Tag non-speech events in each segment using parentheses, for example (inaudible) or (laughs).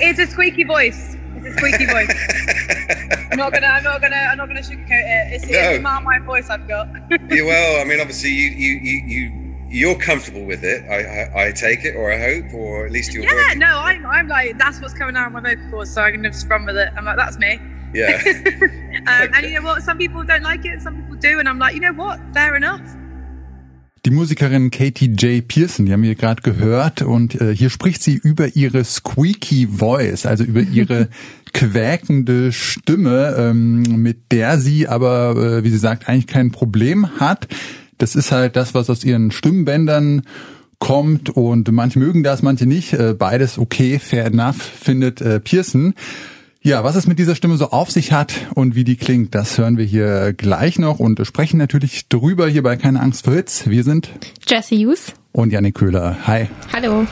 It's a squeaky voice. It's a squeaky voice. (laughs) I'm not gonna. I'm not gonna. I'm not gonna sugarcoat it. It's, No. it's not my voice I've got. (laughs) yeah, well, I mean, obviously, you you you. you you're comfortable with it, I, I, I take it, or I hope, or at least you're yeah. working. No, I'm. I'm like that's what's coming out of my vocal cords, so I'm gonna just run with it. I'm like that's me. Yeah. (laughs) um, and you know what? Some people don't like it. Some people do, and I'm like, you know what? Fair enough. Die Musikerin Katie J. Pearson, die haben wir gerade gehört und äh, hier spricht sie über ihre squeaky voice, also über (laughs) ihre quäkende Stimme, ähm, mit der sie aber, äh, wie sie sagt, eigentlich kein Problem hat. Das ist halt das, was aus ihren Stimmbändern kommt und manche mögen das, manche nicht. Äh, beides okay, fair enough, findet äh, Pearson. Ja, was es mit dieser Stimme so auf sich hat und wie die klingt, das hören wir hier gleich noch und sprechen natürlich drüber hier bei Keine Angst vor Hits. Wir sind Jesse Hughes. und Janik Köhler. Hi. Hallo.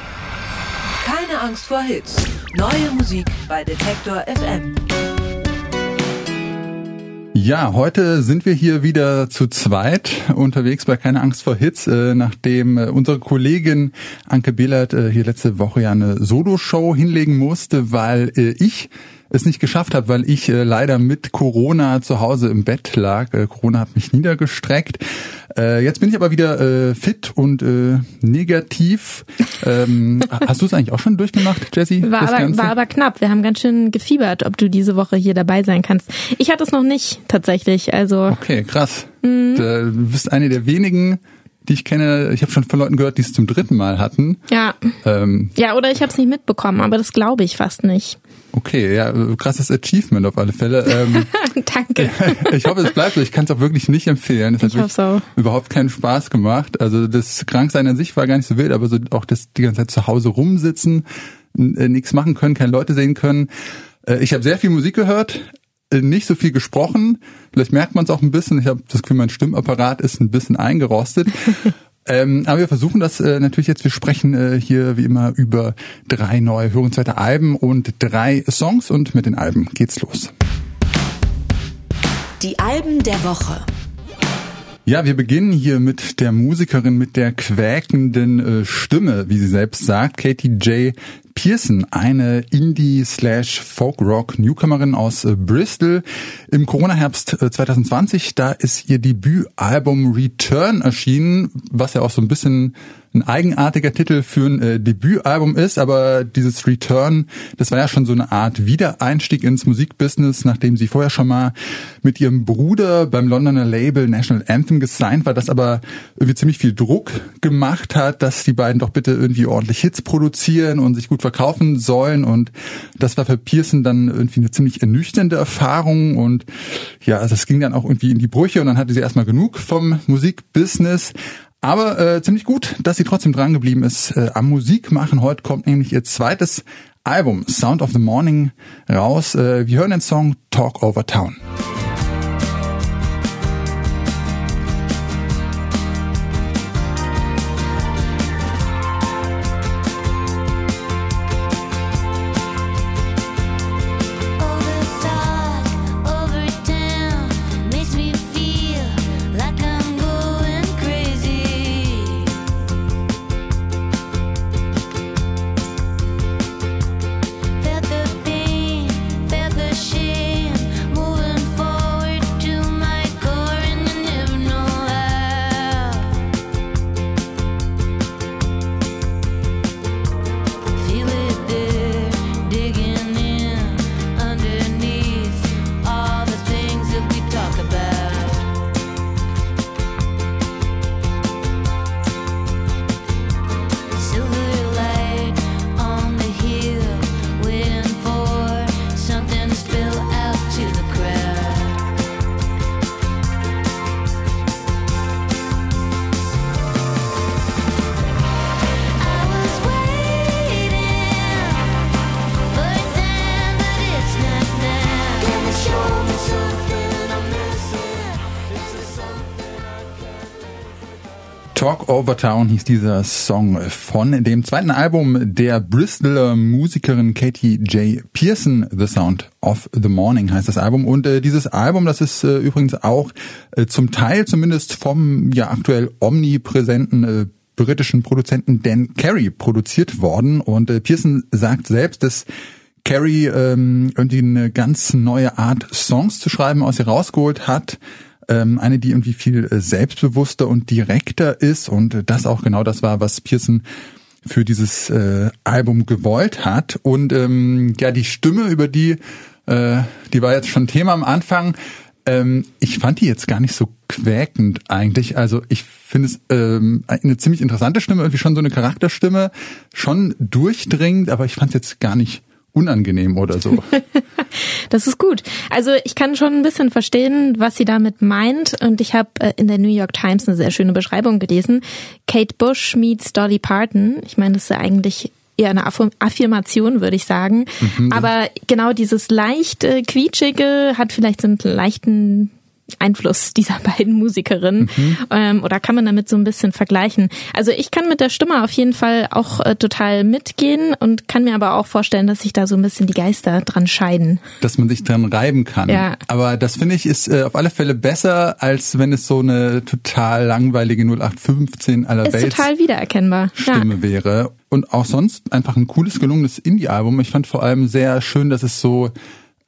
Keine Angst vor Hits. Neue Musik bei Detektor FM. Ja, heute sind wir hier wieder zu zweit unterwegs bei Keine Angst vor Hits, äh, nachdem äh, unsere Kollegin Anke Behlert äh, hier letzte Woche ja eine Solo-Show hinlegen musste, weil ich es nicht geschafft habe, weil ich leider mit Corona zu Hause im Bett lag. Corona hat mich niedergestreckt. Äh, jetzt bin ich aber wieder äh, fit und äh, negativ. (laughs) Ähm, hast du es eigentlich auch schon durchgemacht, Jessie? War aber, Ganze? war aber knapp. Wir haben ganz schön gefiebert, ob du diese Woche hier dabei sein kannst. Ich hatte es noch nicht tatsächlich. Also Okay, krass. Da- Du bist eine der wenigen, die ich kenne. Ich habe schon von Leuten gehört, die es zum dritten Mal hatten. ja, Ähm, ja, oder ich habe es nicht mitbekommen, aber das glaube ich fast nicht. Okay, ja, krasses Achievement auf alle Fälle. Ähm, (laughs) Danke. (laughs) ich hoffe, es bleibt so. Ich kann es auch wirklich nicht empfehlen. Es hat wirklich so. überhaupt keinen Spaß gemacht. Also das Kranksein an sich war gar nicht so wild, aber so auch das die ganze Zeit zu Hause rumsitzen, äh, nichts machen können, keine Leute sehen können. Äh, ich habe sehr viel Musik gehört, äh, nicht so viel gesprochen. Vielleicht merkt man es auch ein bisschen. Ich habe das Gefühl, mein Stimmapparat ist ein bisschen eingerostet. (laughs) Ähm, aber wir versuchen das äh, natürlich jetzt. Wir sprechen äh, hier wie immer über drei neue hörenswerte Alben und drei Songs und mit den Alben geht's los. Die Alben der Woche. Ja, wir beginnen hier mit der Musikerin mit der quäkenden äh, Stimme, wie sie selbst sagt, Katie J. Pearson, eine Indie-Slash-Folk-Rock-Newcomerin aus äh, Bristol. Im Corona-Herbst äh, 2020, da ist ihr Debütalbum Return erschienen, was ja auch so ein bisschen ein eigenartiger Titel für ein äh, Debütalbum ist, aber dieses Return, das war ja schon so eine Art Wiedereinstieg ins Musikbusiness, nachdem sie vorher schon mal mit ihrem Bruder beim Londoner Label National Anthem gesigned war, das aber irgendwie ziemlich viel Druck gemacht hat, dass die beiden doch bitte irgendwie ordentlich Hits produzieren und sich gut verkaufen sollen und das war für Pearson dann irgendwie eine ziemlich ernüchternde Erfahrung und ja, also es ging dann auch irgendwie in die Brüche und dann hatte sie erstmal genug vom Musikbusiness. Aber äh, ziemlich gut, dass sie trotzdem dran geblieben ist äh, am Musikmachen. Heute kommt nämlich ihr zweites Album Sound of the Morning raus. Äh, wir hören den Song Talk Over Town. Talk Over Town hieß dieser Song von dem zweiten Album der Bristoler Musikerin Katie J. Pearson, The Sound of the Morning heißt das Album. Und äh, dieses Album, das ist äh, übrigens auch äh, zum Teil zumindest vom ja aktuell omnipräsenten äh, britischen Produzenten Dan Carey produziert worden. Und äh, Pearson sagt selbst, dass Carey ähm, irgendwie eine ganz neue Art Songs zu schreiben aus ihr rausgeholt hat. Ähm, eine, die irgendwie viel äh, selbstbewusster und direkter ist. Und äh, das auch genau das war, was Pearson für dieses äh, Album gewollt hat. Und ähm, ja, die Stimme, über die, äh, die war jetzt schon Thema am Anfang. Ähm, ich fand die jetzt gar nicht so quäkend eigentlich. Also ich finde es ähm, eine ziemlich interessante Stimme, irgendwie schon so eine Charakterstimme, schon durchdringend, aber ich fand es jetzt gar nicht unangenehm oder so. (laughs) Das ist gut. Also ich kann schon ein bisschen verstehen, was sie damit meint. Und ich habe äh, in der New York Times eine sehr schöne Beschreibung gelesen. Kate Bush meets Dolly Parton. Ich meine, das ist ja eigentlich eher eine Affirm- Affirmation, würde ich sagen. Aber genau dieses leicht äh, quietschige hat vielleicht so einen leichten Einfluss dieser (laughs) beiden Musikerinnen ähm, oder kann man damit so ein bisschen vergleichen. Also ich kann mit der Stimme auf jeden Fall auch äh, total mitgehen und kann mir aber auch vorstellen, dass sich da so ein bisschen die Geister dran scheiden. dass man sich dran reiben kann. Ja. Aber das finde ich ist äh, auf alle Fälle besser, als wenn es so eine total langweilige 0815 aller Ist Welt total wiedererkennbar. Stimme wäre. Und auch sonst einfach ein cooles, gelungenes Indie-Album. Ich fand vor allem sehr schön, dass es so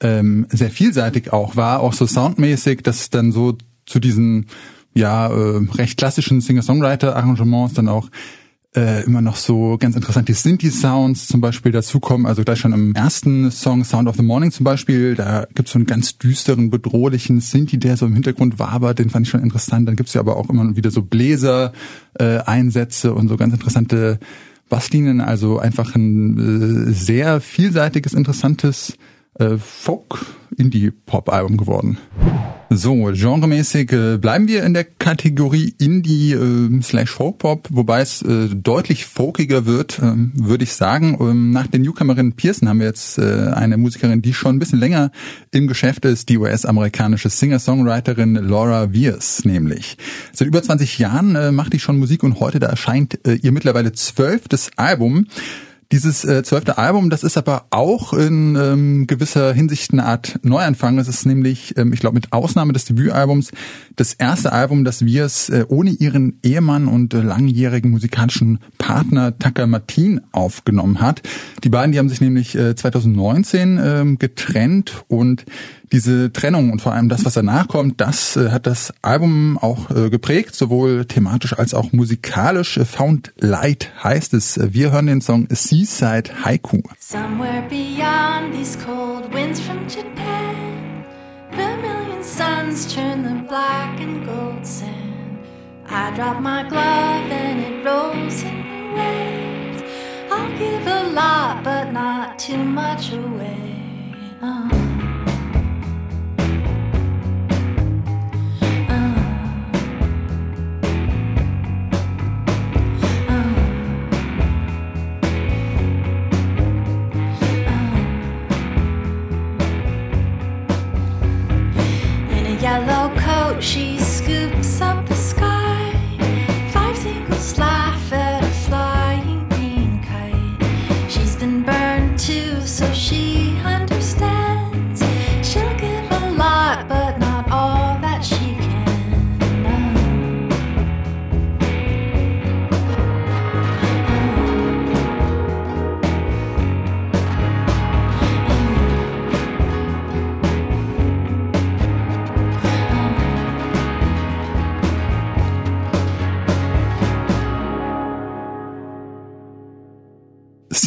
ähm, sehr vielseitig auch war, auch so soundmäßig, dass es dann so zu diesen ja äh, recht klassischen Singer-Songwriter-Arrangements dann auch äh, immer noch so ganz interessante Synthi-Sounds zum Beispiel dazukommen. Also gleich schon im ersten Song Sound of the Morning zum Beispiel, da gibt's so einen ganz düsteren, bedrohlichen Synthi, der so im Hintergrund wabert, den fand ich schon interessant. Dann gibt's ja aber auch immer wieder so Bläser-Einsätze und so ganz interessante Basslinien. Also einfach ein äh, sehr vielseitiges, interessantes äh, Folk-Indie-Pop-Album geworden. So, genremäßig äh, bleiben wir in der Kategorie Indie äh, slash Folk-Pop, wobei es äh, deutlich folkiger wird, ähm, würde ich sagen. Ähm, nach der Newcomerin Pearson haben wir jetzt äh, eine Musikerin, die schon ein bisschen länger im Geschäft ist, die US-amerikanische Singer-Songwriterin Laura Viers nämlich. Seit über 20 Jahren äh, macht die schon Musik und heute da erscheint äh, ihr mittlerweile zwölftes Album. Dieses äh, zwölfte Album, das ist aber auch in ähm, gewisser Hinsicht eine Art Neuanfang. Es ist nämlich, ähm, ich glaube, mit Ausnahme des Debütalbums das erste Album, das wir es äh, ohne ihren Ehemann und äh, langjährigen musikalischen Partner Tucker Martin aufgenommen hat. Die beiden, die haben sich nämlich äh, 2019 ähm, getrennt und diese Trennung und vor allem das, was danach kommt, das äh, hat das Album auch äh, geprägt, sowohl thematisch als auch musikalisch. Äh, Found Light heißt es. Äh, Wir hören den Song Seaside Haiku. Somewhere beyond these cold winds from Japan, vermilion suns turn the black and gold sand. I drop my glove and it rolls in the waves. I'll give a lot, but not too much away. Uh.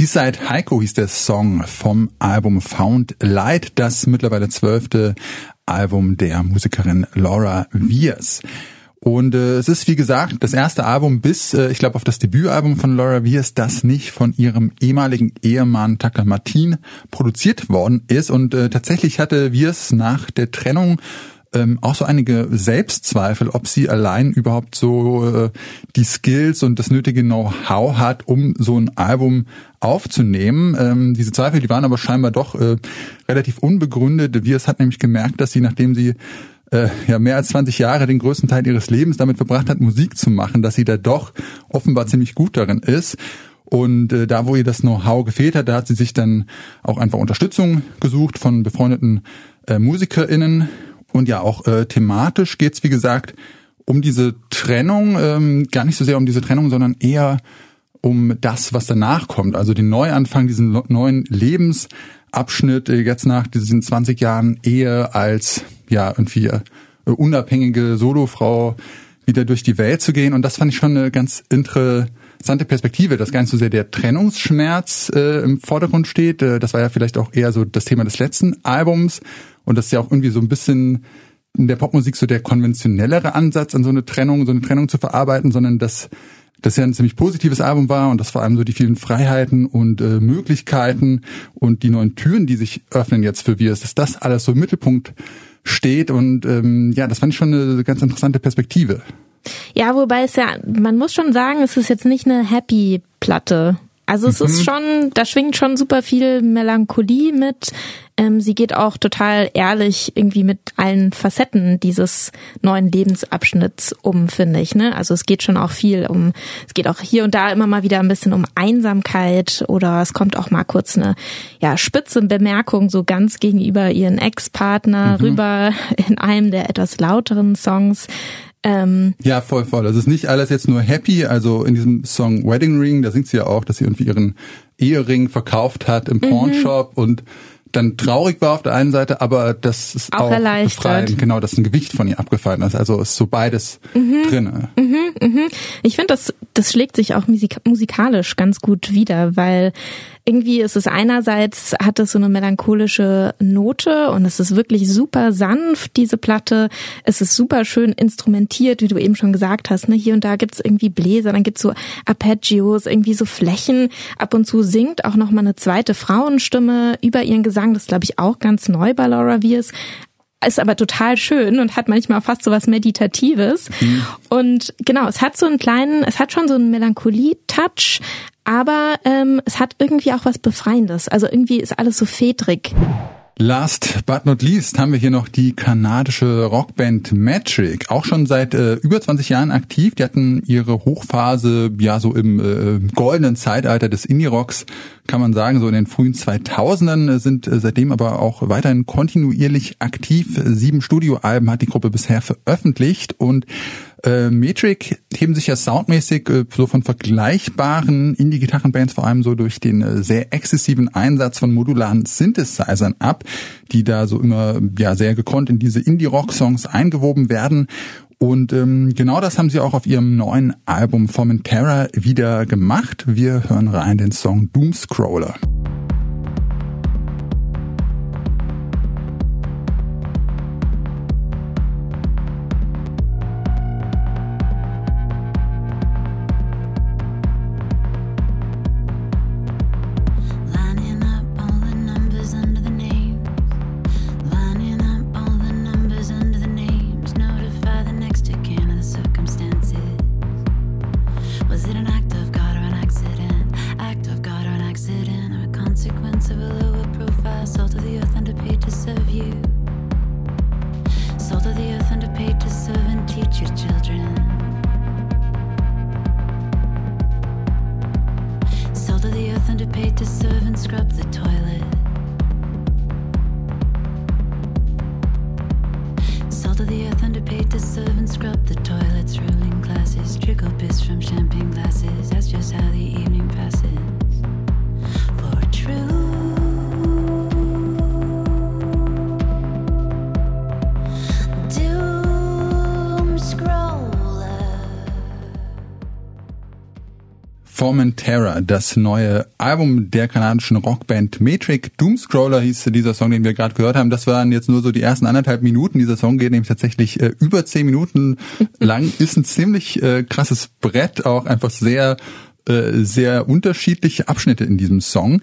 Seaside Heiko hieß der Song vom Album Found Light, das mittlerweile zwölfte Album der Musikerin Laura Viers. Und äh, es ist, wie gesagt, das erste Album bis, äh, ich glaube, auf das Debütalbum von Laura Viers, das nicht von ihrem ehemaligen Ehemann Tucker Martin produziert worden ist. Und äh, tatsächlich hatte Viers nach der Trennung ähm, auch so einige Selbstzweifel, ob sie allein überhaupt so äh, die Skills und das nötige Know-how hat, um so ein Album aufzunehmen. Ähm, diese Zweifel, die waren aber scheinbar doch äh, relativ unbegründet. Viers hat nämlich gemerkt, dass sie, nachdem sie äh, ja mehr als 20 Jahre den größten Teil ihres Lebens damit verbracht hat, Musik zu machen, dass sie da doch offenbar ziemlich gut darin ist. Und äh, da, wo ihr das Know-how gefehlt hat, da hat sie sich dann auch einfach Unterstützung gesucht von befreundeten äh, MusikerInnen. Und ja, auch äh, thematisch geht's wie gesagt, um diese Trennung, ähm, gar nicht so sehr um diese Trennung, sondern eher um das, was danach kommt. Also den Neuanfang, diesen neuen Lebensabschnitt äh, jetzt nach diesen 20 Jahren Ehe als ja irgendwie äh, unabhängige Solofrau wieder durch die Welt zu gehen. Und das fand ich schon eine ganz interessante Perspektive, dass gar nicht so sehr der Trennungsschmerz äh, im Vordergrund steht. Äh, das war ja vielleicht auch eher so das Thema des letzten Albums. Und das ist ja auch irgendwie so ein bisschen in der Popmusik so der konventionellere Ansatz, an so eine Trennung, so eine Trennung zu verarbeiten, sondern dass das ja ein ziemlich positives Album war und das vor allem so die vielen Freiheiten und äh, Möglichkeiten und die neuen Türen, die sich öffnen jetzt für wir, dass das alles so im Mittelpunkt steht und ähm, ja, das fand ich schon eine ganz interessante Perspektive. Ja, wobei es ja, man muss schon sagen, es ist jetzt nicht eine Happy Platte. Also es ist schon, da schwingt schon super viel Melancholie mit. Ähm, sie geht auch total ehrlich irgendwie mit allen Facetten dieses neuen Lebensabschnitts um, finde ich. Ne? Also es geht schon auch viel um, es geht auch hier und da immer mal wieder ein bisschen um Einsamkeit oder es kommt auch mal kurz eine ja, spitze Bemerkung so ganz gegenüber ihren Ex-Partner rüber in einem der etwas lauteren Songs. Ähm, Ja, voll, voll. Das ist nicht alles jetzt nur happy. Also in diesem Song Wedding Ring, da singt sie ja auch, dass sie irgendwie ihren Ehering verkauft hat im Pawnshop und dann traurig war auf der einen Seite, aber das ist Auch auch, erleichtert. genau, dass ein Gewicht von ihr abgefallen ist. Also ist so beides drinne. Ich finde, das, das schlägt sich auch musik musikalisch ganz gut wieder, weil irgendwie ist es einerseits, hat es so eine melancholische Note und es ist wirklich super sanft, diese Platte. Es ist super schön instrumentiert, wie du eben schon gesagt hast. Ne? Hier und da gibt's irgendwie Bläser, dann gibt's so Arpeggios, irgendwie so Flächen. Ab und zu singt auch noch mal eine zweite Frauenstimme über ihren Gesang. Das glaube ich auch ganz neu bei Laura Viers ist aber total schön und hat manchmal fast so was Meditatives. Und genau, es hat so einen kleinen, es hat schon so einen Melancholie-Touch, aber ähm, es hat irgendwie auch was Befreiendes. Also irgendwie ist alles so fedrig. Last but not least haben wir hier noch die kanadische Rockband Metric, auch schon seit äh, über 20 Jahren aktiv. Die hatten ihre Hochphase ja so im äh, goldenen Zeitalter des Indie-Rocks, kann man sagen, so in den frühen 2000ern, äh, sind äh, seitdem aber auch weiterhin kontinuierlich aktiv. Sieben Studioalben hat die Gruppe bisher veröffentlicht und äh, Metric heben sich ja soundmäßig äh, so von vergleichbaren Indie-Gitarrenbands vor allem so durch den äh, sehr exzessiven Einsatz von modularen Synthesizern ab, die da so immer ja sehr gekonnt in diese Indie-Rock-Songs eingewoben werden. Und ähm, genau das haben sie auch auf ihrem neuen Album Formentera wieder gemacht. Wir hören rein den Song Doomscroller. Lining Formentera, das neue Album der kanadischen Rockband Metric. Doomscroller hieß dieser Song, den wir gerade gehört haben. Das waren jetzt nur so die ersten anderthalb Minuten. Dieser Song geht nämlich tatsächlich äh, über zehn Minuten (laughs) lang. Ist ein ziemlich äh, krasses Brett, auch einfach sehr, äh, sehr unterschiedliche Abschnitte in diesem Song.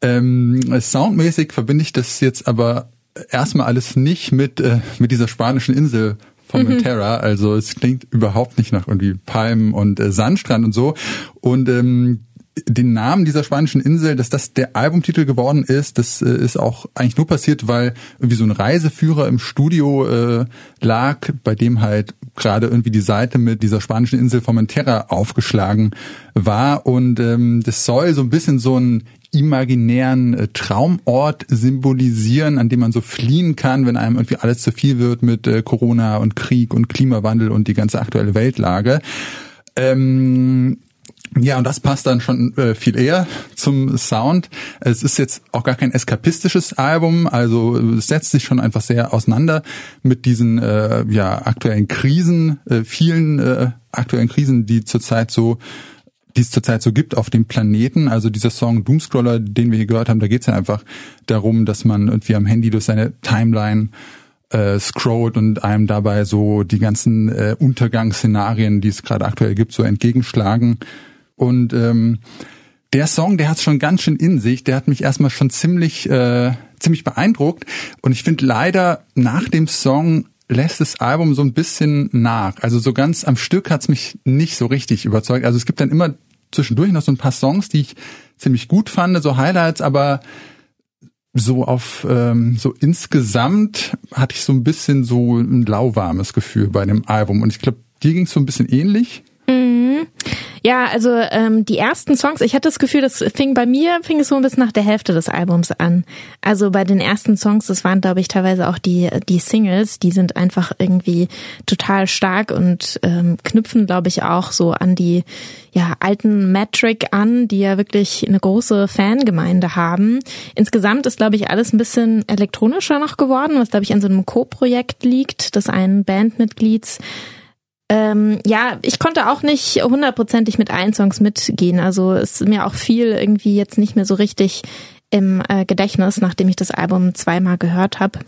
Ähm, soundmäßig verbinde ich das jetzt aber erstmal alles nicht mit, äh, mit dieser spanischen Insel Formentera. Also es klingt überhaupt nicht nach irgendwie Palmen und äh, Sandstrand und so. Und ähm, den Namen dieser spanischen Insel, dass das der Albumtitel geworden ist, das äh, ist auch eigentlich nur passiert, weil irgendwie so ein Reiseführer im Studio äh, lag, bei dem halt gerade irgendwie die Seite mit dieser spanischen Insel Formentera aufgeschlagen war und ähm, das soll so ein bisschen so ein imaginären äh, Traumort symbolisieren, an dem man so fliehen kann, wenn einem irgendwie alles zu viel wird mit äh, Corona und Krieg und Klimawandel und die ganze aktuelle Weltlage. Ähm, ja, und das passt dann schon äh, viel eher zum Sound. Es ist jetzt auch gar kein eskapistisches Album, also es setzt sich schon einfach sehr auseinander mit diesen äh, ja aktuellen Krisen, äh, vielen äh, aktuellen Krisen, die zurzeit so die es zurzeit so gibt auf dem Planeten. Also dieser Song Doomscroller, den wir hier gehört haben, da geht es ja einfach darum, dass man irgendwie am Handy durch seine Timeline äh, scrollt und einem dabei so die ganzen äh, Untergangsszenarien, die es gerade aktuell gibt, so entgegenschlagen. Und ähm, der Song, der hat schon ganz schön in sich. Der hat mich erstmal schon ziemlich, äh, ziemlich beeindruckt. Und ich finde leider nach dem Song lässt das Album so ein bisschen nach. Also so ganz am Stück hat's mich nicht so richtig überzeugt. Also es gibt dann immer zwischendurch noch so ein paar Songs, die ich ziemlich gut fand, so Highlights, aber so auf ähm, so insgesamt hatte ich so ein bisschen so ein lauwarmes Gefühl bei dem Album. Und ich glaube, dir ging's so ein bisschen ähnlich. Ja, also ähm, die ersten Songs, ich hatte das Gefühl, das fing bei mir, fing es so ein bisschen nach der Hälfte des Albums an. Also bei den ersten Songs, das waren, glaube ich, teilweise auch die, die Singles, die sind einfach irgendwie total stark und ähm, knüpfen, glaube ich, auch so an die ja, alten Metric an, die ja wirklich eine große Fangemeinde haben. Insgesamt ist, glaube ich, alles ein bisschen elektronischer noch geworden, was, glaube ich, an so einem Co-Projekt liegt, des einen Bandmitglieds. Ähm, ja, ich konnte auch nicht hundertprozentig mit allen Songs mitgehen. Also ist mir auch viel irgendwie jetzt nicht mehr so richtig im äh, Gedächtnis, nachdem ich das Album zweimal gehört habe.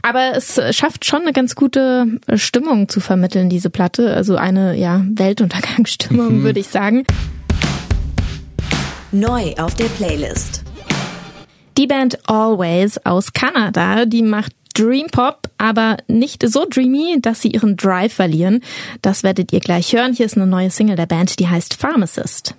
Aber es schafft schon eine ganz gute Stimmung zu vermitteln, diese Platte. Also eine ja Weltuntergangsstimmung, würde ich sagen. Neu auf der Playlist. Die Band Always aus Kanada, die macht Dream Pop, aber nicht so dreamy, dass sie ihren Drive verlieren. Das werdet ihr gleich hören. Hier ist eine neue Single der Band, die heißt Pharmacist.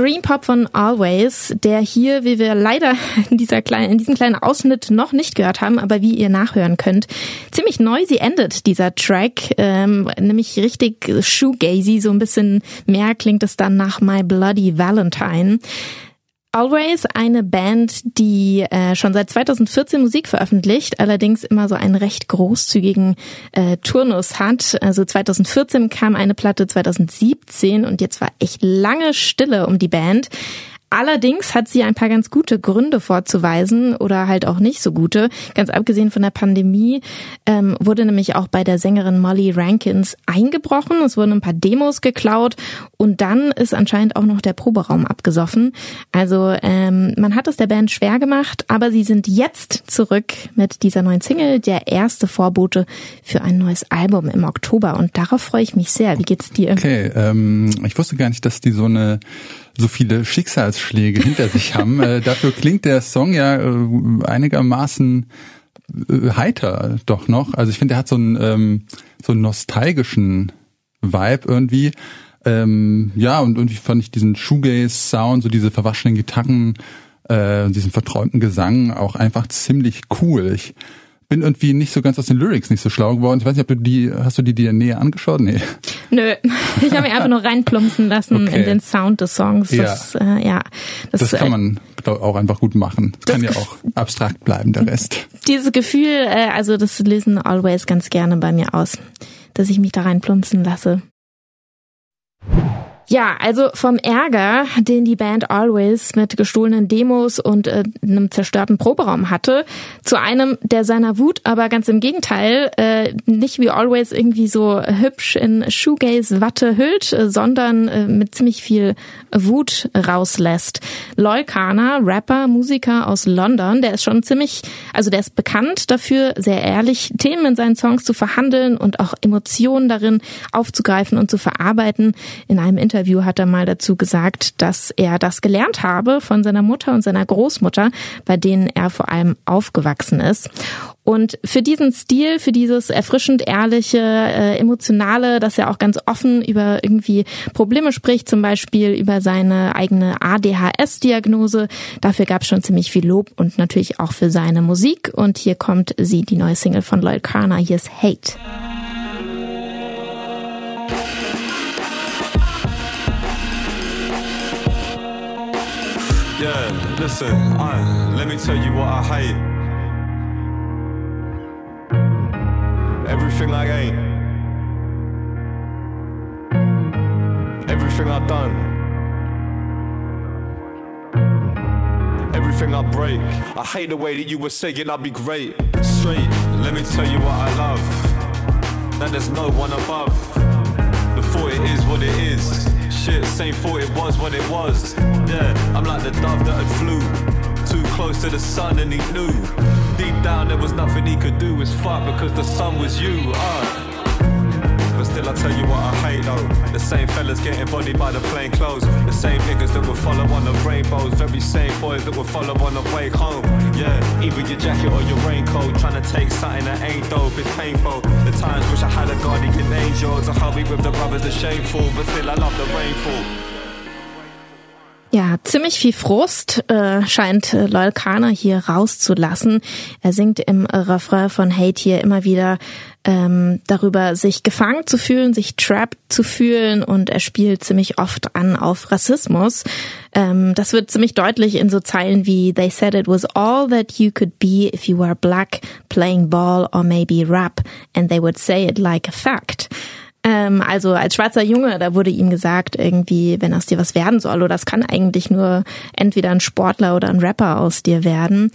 Dream Pop von Always, der hier, wie wir leider in, dieser kleinen, in diesem kleinen Ausschnitt noch nicht gehört haben, aber wie ihr nachhören könnt, ziemlich neu sie endet, dieser Track, ähm, nämlich richtig shoegazy, so ein bisschen mehr klingt es dann nach My Bloody Valentine. Always eine Band, die äh, schon seit 2014 Musik veröffentlicht, allerdings immer so einen recht großzügigen äh, Turnus hat. Also 2014 kam eine Platte, 2017 und jetzt war echt lange Stille um die Band. Allerdings hat sie ein paar ganz gute Gründe vorzuweisen oder halt auch nicht so gute. Ganz abgesehen von der Pandemie ähm, wurde nämlich auch bei der Sängerin Molly Rankins eingebrochen. Es wurden ein paar Demos geklaut und dann ist anscheinend auch noch der Proberaum abgesoffen. Also ähm, man hat es der Band schwer gemacht, aber sie sind jetzt zurück mit dieser neuen Single, der erste Vorbote für ein neues Album im Oktober und darauf freue ich mich sehr. Wie geht's dir? Okay, ähm, ich wusste gar nicht, dass die so eine so viele Schicksalsschläge hinter sich haben. Äh, dafür klingt der Song ja äh, einigermaßen äh, heiter doch noch. Also ich finde, der hat so einen ähm, so einen nostalgischen Vibe irgendwie. Ähm, ja, und irgendwie fand ich diesen Shoegaze-Sound, so diese verwaschenen Gitarren, äh, diesen verträumten Gesang auch einfach ziemlich cool. Ich bin irgendwie nicht so ganz aus den Lyrics nicht so schlau geworden. Ich weiß nicht, ob du die, hast du die dir näher angeschaut? Nee. Nö, ich habe mich einfach nur reinplumpsen lassen Okay. in den Sound des Songs. Ja. Das, äh, ja, das, Das kann äh, man glaub, auch einfach gut machen. Das Kann ja auch abstrakt bleiben, der Rest. dieses Gefühl, äh, also das lösen Always ganz gerne bei mir aus, dass ich mich da reinplumpsen lasse. Ja, also vom Ärger, den die Band Always mit gestohlenen Demos und äh, einem zerstörten Proberaum hatte, zu einem, der seiner Wut aber ganz im Gegenteil äh, nicht wie Always irgendwie so hübsch in Shoegaze-Watte hüllt, äh, sondern äh, mit ziemlich viel Wut rauslässt. Loy Kana, Rapper, Musiker aus London, der ist schon ziemlich, also der ist bekannt dafür, sehr ehrlich Themen in seinen Songs zu verhandeln und auch Emotionen darin aufzugreifen und zu verarbeiten. In einem Interview hat er mal dazu gesagt, dass er das gelernt habe von seiner Mutter und seiner Großmutter, bei denen er vor allem aufgewachsen ist. Und für diesen Stil, für dieses erfrischend ehrliche, äh, emotionale, dass er auch ganz offen über irgendwie Probleme spricht, zum Beispiel über seine eigene ADHS-Diagnose, dafür gab es schon ziemlich viel Lob und natürlich auch für seine Musik. Und hier kommt sie, die neue Single von Lloyd Carner, hier ist Hate. Yeah, listen, let me tell you what I hate. Everything I ain't. Everything I've done. Everything I break. I hate the way that you were saying I'd be great. Straight, let me tell you what I love. That there's no one above. Before it is what it is. Shit, same thought it was when it was. Yeah, I'm like the dove that had flew too close to the sun and he knew. Deep down there was nothing he could do. It's fuck because the sun was you. Uh. Still, I tell you what I hate though. The same fellas getting bodied by the plain clothes. The same niggas that would follow on the rainbows. Very same boys that would follow on the way home. Yeah, either your jacket or your raincoat. Trying to take something that ain't dope, it's painful. The times wish I had a guardian angel to help me with the brothers, the shameful. But still, I love the rainfall. Ja, ziemlich viel Frust äh, scheint äh, Loyal Kana hier rauszulassen. Er singt im äh, Refrain von Hate hier immer wieder ähm, darüber, sich gefangen zu fühlen, sich trapped zu fühlen und er spielt ziemlich oft an auf Rassismus. Ähm, das wird ziemlich deutlich in so Zeilen wie They said it was all that you could be if you were black, playing ball or maybe rap, and they would say it like a fact. Ähm, also als schwarzer Junge, da wurde ihm gesagt, irgendwie, wenn aus dir was werden soll, oder das kann eigentlich nur entweder ein Sportler oder ein Rapper aus dir werden.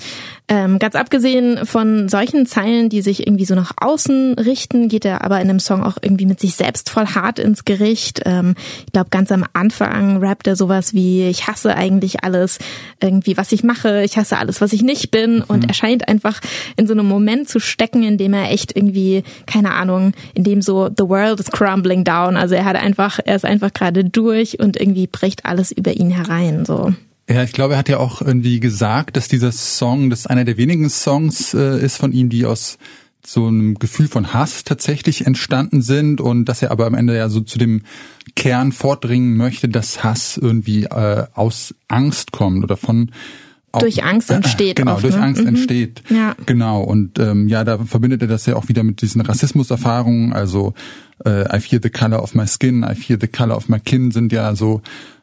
Ähm, ganz abgesehen von solchen Zeilen, die sich irgendwie so nach außen richten, geht er aber in dem Song auch irgendwie mit sich selbst voll hart ins Gericht. Ähm, ich glaube, ganz am Anfang rappt er sowas wie, ich hasse eigentlich alles, irgendwie, was ich mache, ich hasse alles, was ich nicht bin. Und er scheint einfach in so einem Moment zu stecken, in dem er echt irgendwie, keine Ahnung, in dem so the world is crumbling down. Also er hat einfach, er ist einfach gerade durch und irgendwie bricht alles über ihn herein. So. Ja, ich glaube, er hat ja auch irgendwie gesagt, dass dieser Song, das einer der wenigen Songs äh, ist von ihm, die aus so einem Gefühl von Hass tatsächlich entstanden sind und dass er aber am Ende ja so zu dem Kern vordringen möchte, dass Hass irgendwie äh, aus Angst kommt oder von Durch Angst entsteht Genau, oft, durch ne? Angst Mhm. entsteht. Ja. Genau. Und ähm, ja, da verbindet er das ja auch wieder mit diesen Rassismuserfahrungen. Also äh, I fear the color of my skin, I fear the color of my kin sind ja so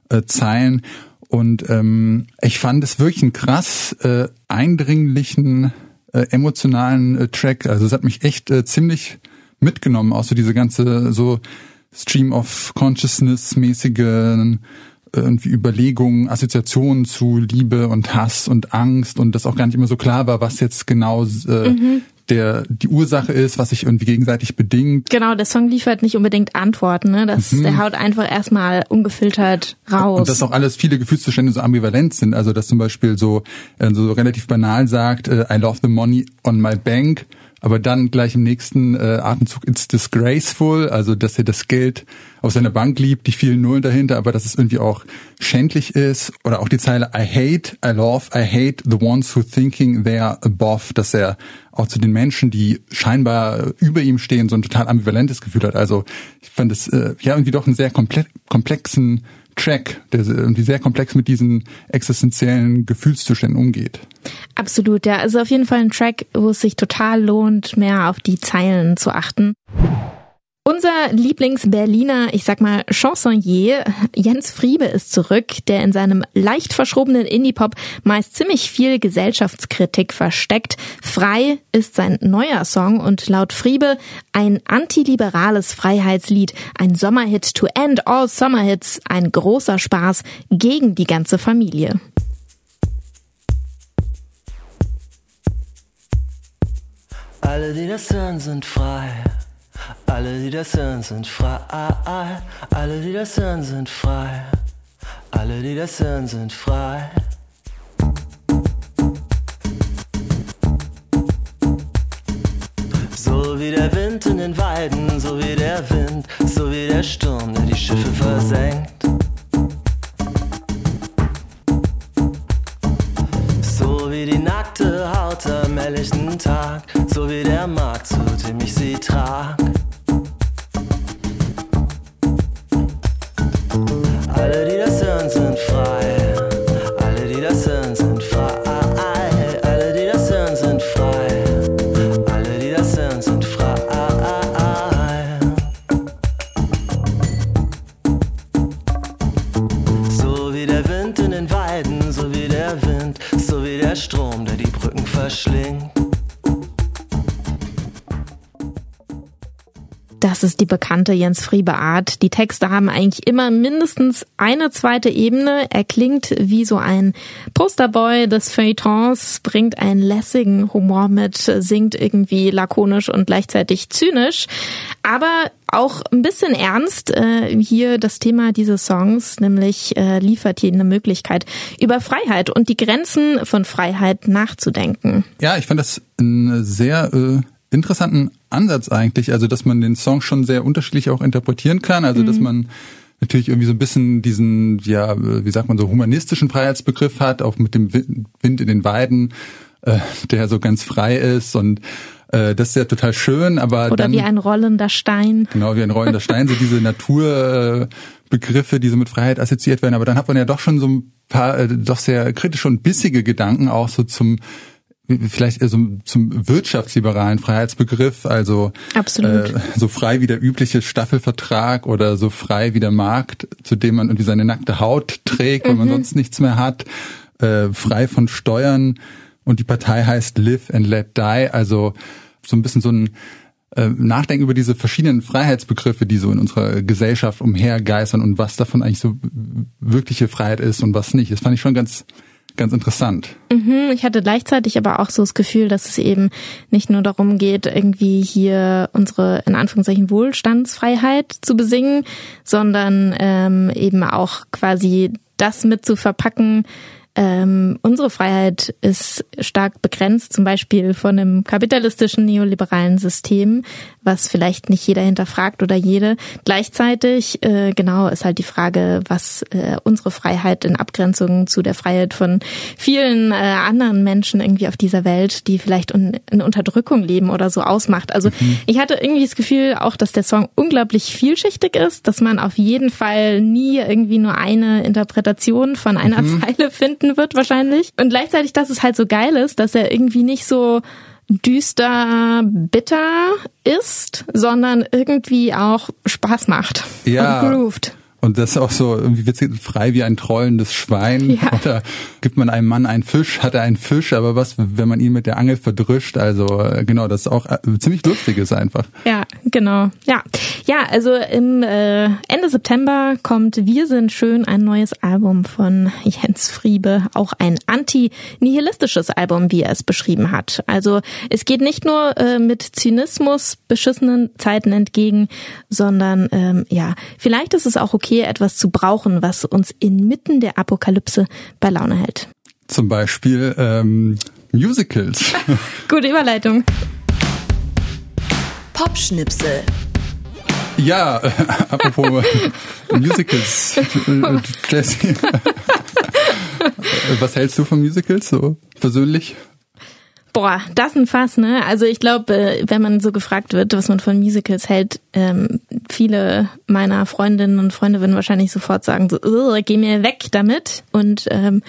äh, Zeilen. Und ähm, ich fand es wirklich einen krass äh, eindringlichen, äh, emotionalen äh, Track. Also es hat mich echt äh, ziemlich mitgenommen, auch so diese ganze so Stream of Consciousness mäßigen irgendwie Überlegungen, Assoziationen zu Liebe und Hass und Angst und das auch gar nicht immer so klar war, was jetzt genau äh, der die Ursache ist, was sich irgendwie gegenseitig bedingt. Genau, der Song liefert nicht unbedingt Antworten, ne? Das, Der haut einfach erstmal ungefiltert raus. Und dass auch alles viele Gefühlszustände so ambivalent sind. Also dass zum Beispiel so, äh, so relativ banal sagt, äh, I love the money on my bank, aber dann gleich im nächsten äh, Atemzug it's disgraceful, also dass er das Geld auf seiner Bank liebt, die vielen Nullen dahinter, aber dass es irgendwie auch schändlich ist. Oder auch die Zeile I hate, I love, I hate the ones who thinking they are above, dass er auch zu den Menschen, die scheinbar über ihm stehen, so ein total ambivalentes Gefühl hat. Also ich fand es äh, ja irgendwie doch einen sehr komple komplexen Track, der irgendwie sehr komplex mit diesen existenziellen Gefühlszuständen umgeht. Absolut, ja. Also auf jeden Fall ein Track, wo es sich total lohnt, mehr auf die Zeilen zu achten. Unser Lieblings-Berliner, ich sag mal Chansonnier, Jens Friebe ist zurück, der in seinem leicht verschrobenen Indie-Pop meist ziemlich viel Gesellschaftskritik versteckt. Frei ist sein neuer Song und laut Friebe ein antiliberales Freiheitslied, ein Sommerhit to end all Summerhits, ein großer Spaß gegen die ganze Familie. Alle, die das hören, sind frei. Alle, die das hören, sind frei. Alle, die das hören, sind frei. Alle, die das hören, sind frei. So wie der Wind in den Weiden, so wie der Wind, so wie der Sturm, der die Schiffe versenkt. Bekannte Jens Friebe Art. Die Texte haben eigentlich immer mindestens eine zweite Ebene. Er klingt wie so ein Posterboy des Feuilletons, bringt einen lässigen Humor mit, singt irgendwie lakonisch und gleichzeitig zynisch, aber auch ein bisschen ernst. Äh, hier das Thema dieses Songs, nämlich äh, liefert hier eine Möglichkeit, über Freiheit und die Grenzen von Freiheit nachzudenken. Ja, ich fand das einen sehr äh, interessanten Ansatz eigentlich, also dass man den Song schon sehr unterschiedlich auch interpretieren kann, also dass man natürlich irgendwie so ein bisschen diesen, ja, wie sagt man so, humanistischen Freiheitsbegriff hat, auch mit dem Wi- Wind in den Weiden, äh, der so ganz frei ist und äh, das ist ja total schön, aber Oder dann wie ein rollender Stein. Genau, wie ein rollender Stein, so diese (laughs) Naturbegriffe, äh, die so mit Freiheit assoziiert werden. Aber dann hat man ja doch schon so ein paar äh, doch sehr kritische und bissige Gedanken auch so zum vielleicht eher so zum wirtschaftsliberalen Freiheitsbegriff, also. Äh, so frei wie der übliche Staffelvertrag oder so frei wie der Markt, zu dem man irgendwie seine nackte Haut trägt, weil man sonst nichts mehr hat, äh, frei von Steuern und die Partei heißt Live and Let Die, also so ein bisschen so ein äh, Nachdenken über diese verschiedenen Freiheitsbegriffe, die so in unserer Gesellschaft umhergeistern und was davon eigentlich so wirkliche Freiheit ist und was nicht. Das fand ich schon ganz, ganz interessant. Mhm, Ich hatte gleichzeitig aber auch so das Gefühl, dass es eben nicht nur darum geht, irgendwie hier unsere in Anführungszeichen Wohlstandsfreiheit zu besingen, sondern ähm, eben auch quasi das mit zu verpacken. Ähm, unsere Freiheit ist stark begrenzt, zum Beispiel von einem kapitalistischen neoliberalen System, was vielleicht nicht jeder hinterfragt oder jede. Gleichzeitig, äh, genau, ist halt die Frage, was äh, unsere Freiheit in Abgrenzung zu der Freiheit von vielen äh, anderen Menschen irgendwie auf dieser Welt, die vielleicht un in Unterdrückung leben oder so ausmacht. Also ich hatte irgendwie das Gefühl auch, dass der Song unglaublich vielschichtig ist, dass man auf jeden Fall nie irgendwie nur eine Interpretation von einer (laughs) Zeile finden wird wahrscheinlich. Und gleichzeitig, dass es halt so geil ist, dass er irgendwie nicht so düster, bitter ist, sondern irgendwie auch Spaß macht Ja. und grooved. Und das ist auch so irgendwie witzig, frei wie ein trollendes Schwein. Ja. Oder gibt man einem Mann einen Fisch, hat er einen Fisch, aber was, wenn man ihn mit der Angel verdrischt? Also äh, genau, das ist auch äh, ziemlich lustig ist einfach. Ja, genau. Ja, ja. Also im äh, Ende September kommt Wir sind schön, ein neues Album von Jens Friebe, auch ein anti-nihilistisches Album, wie er es beschrieben hat. Also es geht nicht nur äh, mit Zynismus beschissenen Zeiten entgegen, sondern ähm, ja, vielleicht ist es auch okay, etwas zu brauchen, was uns inmitten der Apokalypse bei Laune hält. Zum Beispiel ähm, Musicals. (laughs) Gute Überleitung. Popschnipsel. ja, (laughs) (laughs) äh, apropos Musicals. Jessie. Was hältst du von Musicals so persönlich? Boah, das ein Fass, ne? Also ich glaube, wenn man so gefragt wird, was man von Musicals hält, ähm, viele meiner Freundinnen und Freunde würden wahrscheinlich sofort sagen, so, "Ugh, geh mir weg damit. Und ähm,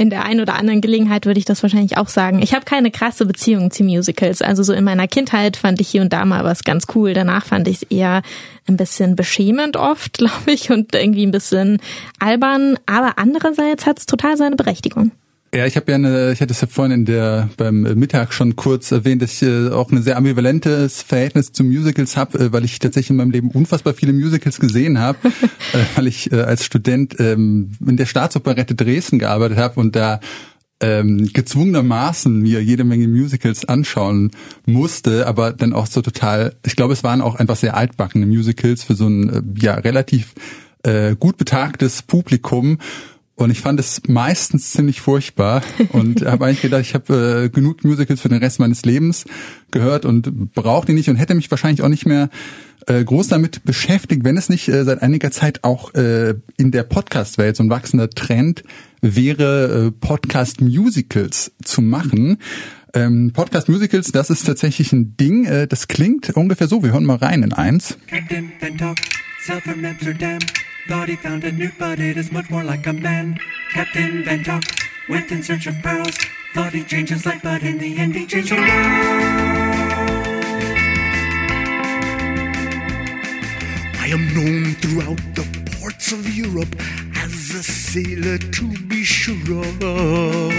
in der einen oder anderen Gelegenheit würde ich das wahrscheinlich auch sagen. Ich habe keine krasse Beziehung zu Musicals. Also so in meiner Kindheit fand ich hier und da mal was ganz cool. Danach fand ich es eher ein bisschen beschämend oft, (laughs) glaube ich, und irgendwie ein bisschen albern. Aber andererseits hat es total seine Berechtigung. Ja, ich habe ja eine, ich hatte es ja vorhin in der beim Mittag schon kurz erwähnt, dass ich äh, auch ein sehr ambivalentes Verhältnis zu Musicals habe, äh, weil ich tatsächlich in meinem Leben unfassbar viele Musicals gesehen habe, (laughs) äh, weil ich äh, als Student ähm, in der Staatsoperette Dresden gearbeitet habe und da ähm, gezwungenermaßen mir jede Menge Musicals anschauen musste, aber dann auch so total, ich glaube, es waren auch einfach sehr altbackene Musicals für so ein äh, ja relativ äh, gut betagtes Publikum. Und ich fand es meistens ziemlich furchtbar und (laughs) habe eigentlich gedacht, ich habe äh, genug Musicals für den Rest meines Lebens gehört und brauche die nicht und hätte mich wahrscheinlich auch nicht mehr äh, groß damit beschäftigt, wenn es nicht äh, seit einiger Zeit auch äh, in der Podcast-Welt so ein wachsender Trend wäre, äh, Podcast-Musicals zu machen. Ähm, Podcast-Musicals, das ist tatsächlich ein Ding, äh, das klingt ungefähr so. Wir hören mal rein in eins. Captain Bentok, sailed from Amsterdam. Thought he found a newt, but it is much more like a man. Captain Bentok went in search of pearls. Thought he'd change his life, but in the end he changed the world. I am known throughout the ports of Europe as a sailor to be sure of.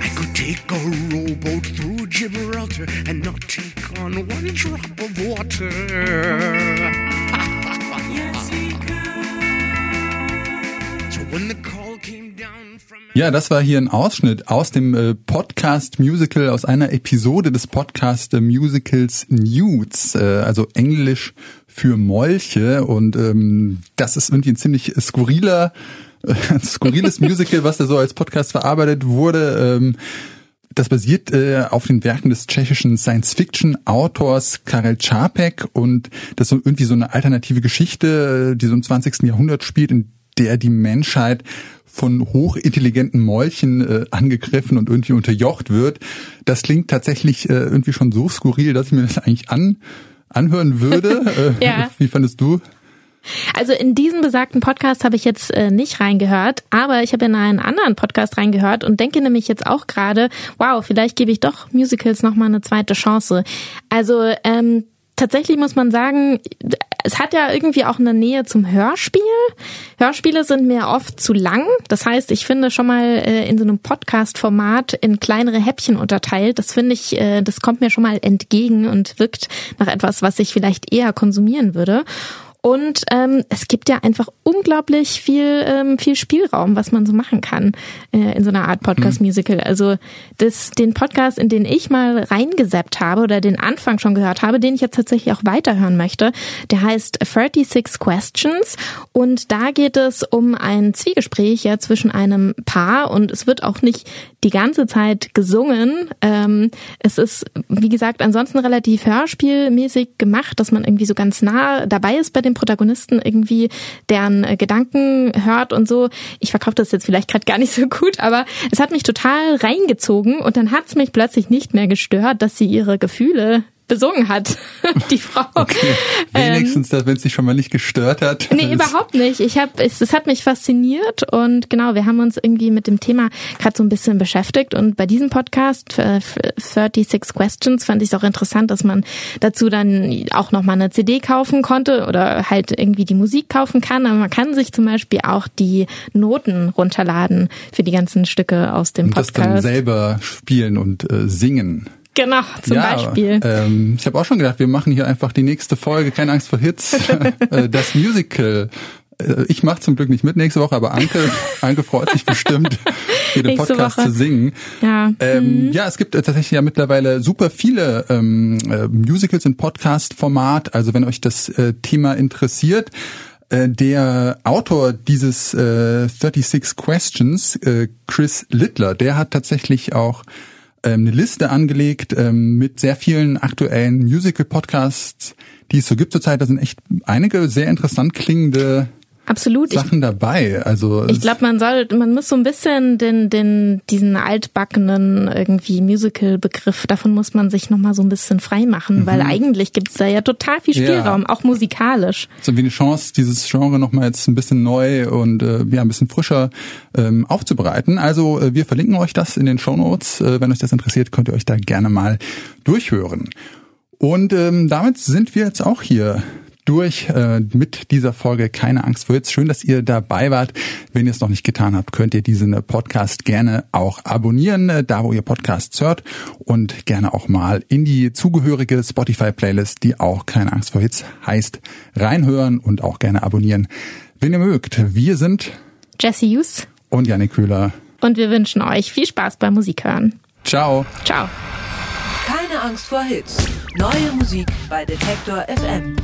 I could take a rowboat through Gibraltar and not take on one drop of water. so when the call came down from Ja, das war hier ein Ausschnitt aus dem äh, Podcast Musical, aus einer Episode des Podcast äh, Musicals Nudes, äh, also Englisch für Molche. Und ähm, das ist irgendwie ein ziemlich skurriler, äh, (laughs) skurriles Musical, was da so als Podcast verarbeitet wurde. Ähm, das basiert äh, auf den Werken des tschechischen Science-Fiction-Autors Karel Čapek und das ist so irgendwie so eine alternative Geschichte, die so im 20. Jahrhundert spielt, in der die Menschheit von hochintelligenten Molchen äh, angegriffen und irgendwie unterjocht wird. Das klingt tatsächlich äh, irgendwie schon so skurril, dass ich mir das eigentlich an anhören würde. (laughs) Äh, Ja. Wie fandest du? Also in diesen besagten Podcast habe ich jetzt äh, nicht reingehört, aber ich habe in einen anderen Podcast reingehört und denke nämlich jetzt auch gerade, wow, vielleicht gebe ich doch Musicals nochmal eine zweite Chance. Also ähm, tatsächlich muss man sagen, es hat ja irgendwie auch eine Nähe zum Hörspiel. Hörspiele sind mir oft zu lang. Das heißt, ich finde schon mal äh, in so einem Podcast-Format in kleinere Häppchen unterteilt. Das finde ich, äh, das kommt mir schon mal entgegen und wirkt nach etwas, was ich vielleicht eher konsumieren würde. Und ähm, es gibt ja einfach unglaublich viel, ähm, viel Spielraum, was man so machen kann äh, in so einer Art Podcast-Musical. Also das, den Podcast, in den ich mal reingesappt habe oder den Anfang schon gehört habe, den ich jetzt tatsächlich auch weiterhören möchte, der heißt 36 Questions und da geht es um ein Zwiegespräch ja zwischen einem Paar und es wird auch nicht die ganze Zeit gesungen. Ähm, es ist, wie gesagt, ansonsten relativ hörspielmäßig gemacht, dass man irgendwie so ganz nah dabei ist bei den Protagonisten, irgendwie deren äh, Gedanken hört und so. Ich verkaufe das jetzt vielleicht gerade gar nicht so gut, aber es hat mich total reingezogen und dann hat es mich plötzlich nicht mehr gestört, dass sie ihre Gefühle besungen hat, (laughs) die Frau. Ähm, Wenigstens, wenn es dich schon mal nicht gestört hat. Nee, überhaupt nicht. Ich habe es, es hat mich fasziniert und genau, wir haben uns irgendwie mit dem Thema gerade so ein bisschen beschäftigt und bei diesem Podcast äh, 36 Questions fand ich es auch interessant, dass man dazu dann auch noch mal eine CD kaufen konnte oder halt irgendwie die Musik kaufen kann, aber man kann sich zum Beispiel auch die Noten runterladen für die ganzen Stücke aus dem Und das dann Podcast. selber spielen und äh, singen. Genau, zum ja, Beispiel. Ähm, ich habe auch schon gedacht, wir machen hier einfach die nächste Folge, keine Angst vor Hits, (laughs) äh, das Musical. Äh, Ich mache zum Glück nicht mit nächste Woche, aber Anke, (laughs) Anke freut sich bestimmt, hier den Podcast Woche. zu singen. Ja. Ähm, Ja, es gibt äh, tatsächlich ja mittlerweile super viele ähm, äh, Musicals in Podcast-Format. Also wenn euch das äh, Thema interessiert, der Autor dieses äh, 36 Questions, äh, Chris Littler, der hat tatsächlich auch eine Liste angelegt ähm, mit sehr vielen aktuellen Musical-Podcasts, die es so gibt zurzeit. Da sind echt einige sehr interessant klingende Absolut. Ich, Sachen dabei. Also ich glaube, man soll, man muss so ein bisschen den, den, diesen altbackenen irgendwie Musical-Begriff, davon muss man sich nochmal so ein bisschen frei machen, weil eigentlich gibt's da ja total viel Mhm. Ja. Spielraum, auch musikalisch. so wie eine Chance, dieses Genre nochmal jetzt ein bisschen neu und äh, ja, ein bisschen frischer ähm, aufzubereiten. Also äh, wir verlinken euch das in den Shownotes. Äh, wenn euch das interessiert, könnt ihr euch da gerne mal durchhören. Und ähm, damit sind wir jetzt auch hier durch äh, mit dieser Folge Keine Angst vor Hits. Schön, dass ihr dabei wart. Wenn ihr es noch nicht getan habt, könnt ihr diesen Podcast gerne auch abonnieren, äh, da wo ihr Podcasts hört und gerne auch mal in die zugehörige Spotify-Playlist, die auch Keine Angst vor Hits heißt, reinhören und auch gerne abonnieren, wenn ihr mögt. Wir sind Jesse Hughes und Janik Köhler. und wir wünschen euch viel Spaß beim Musik hören. Ciao. Ciao. Keine Angst vor Hits. Neue Musik bei Detektor FM.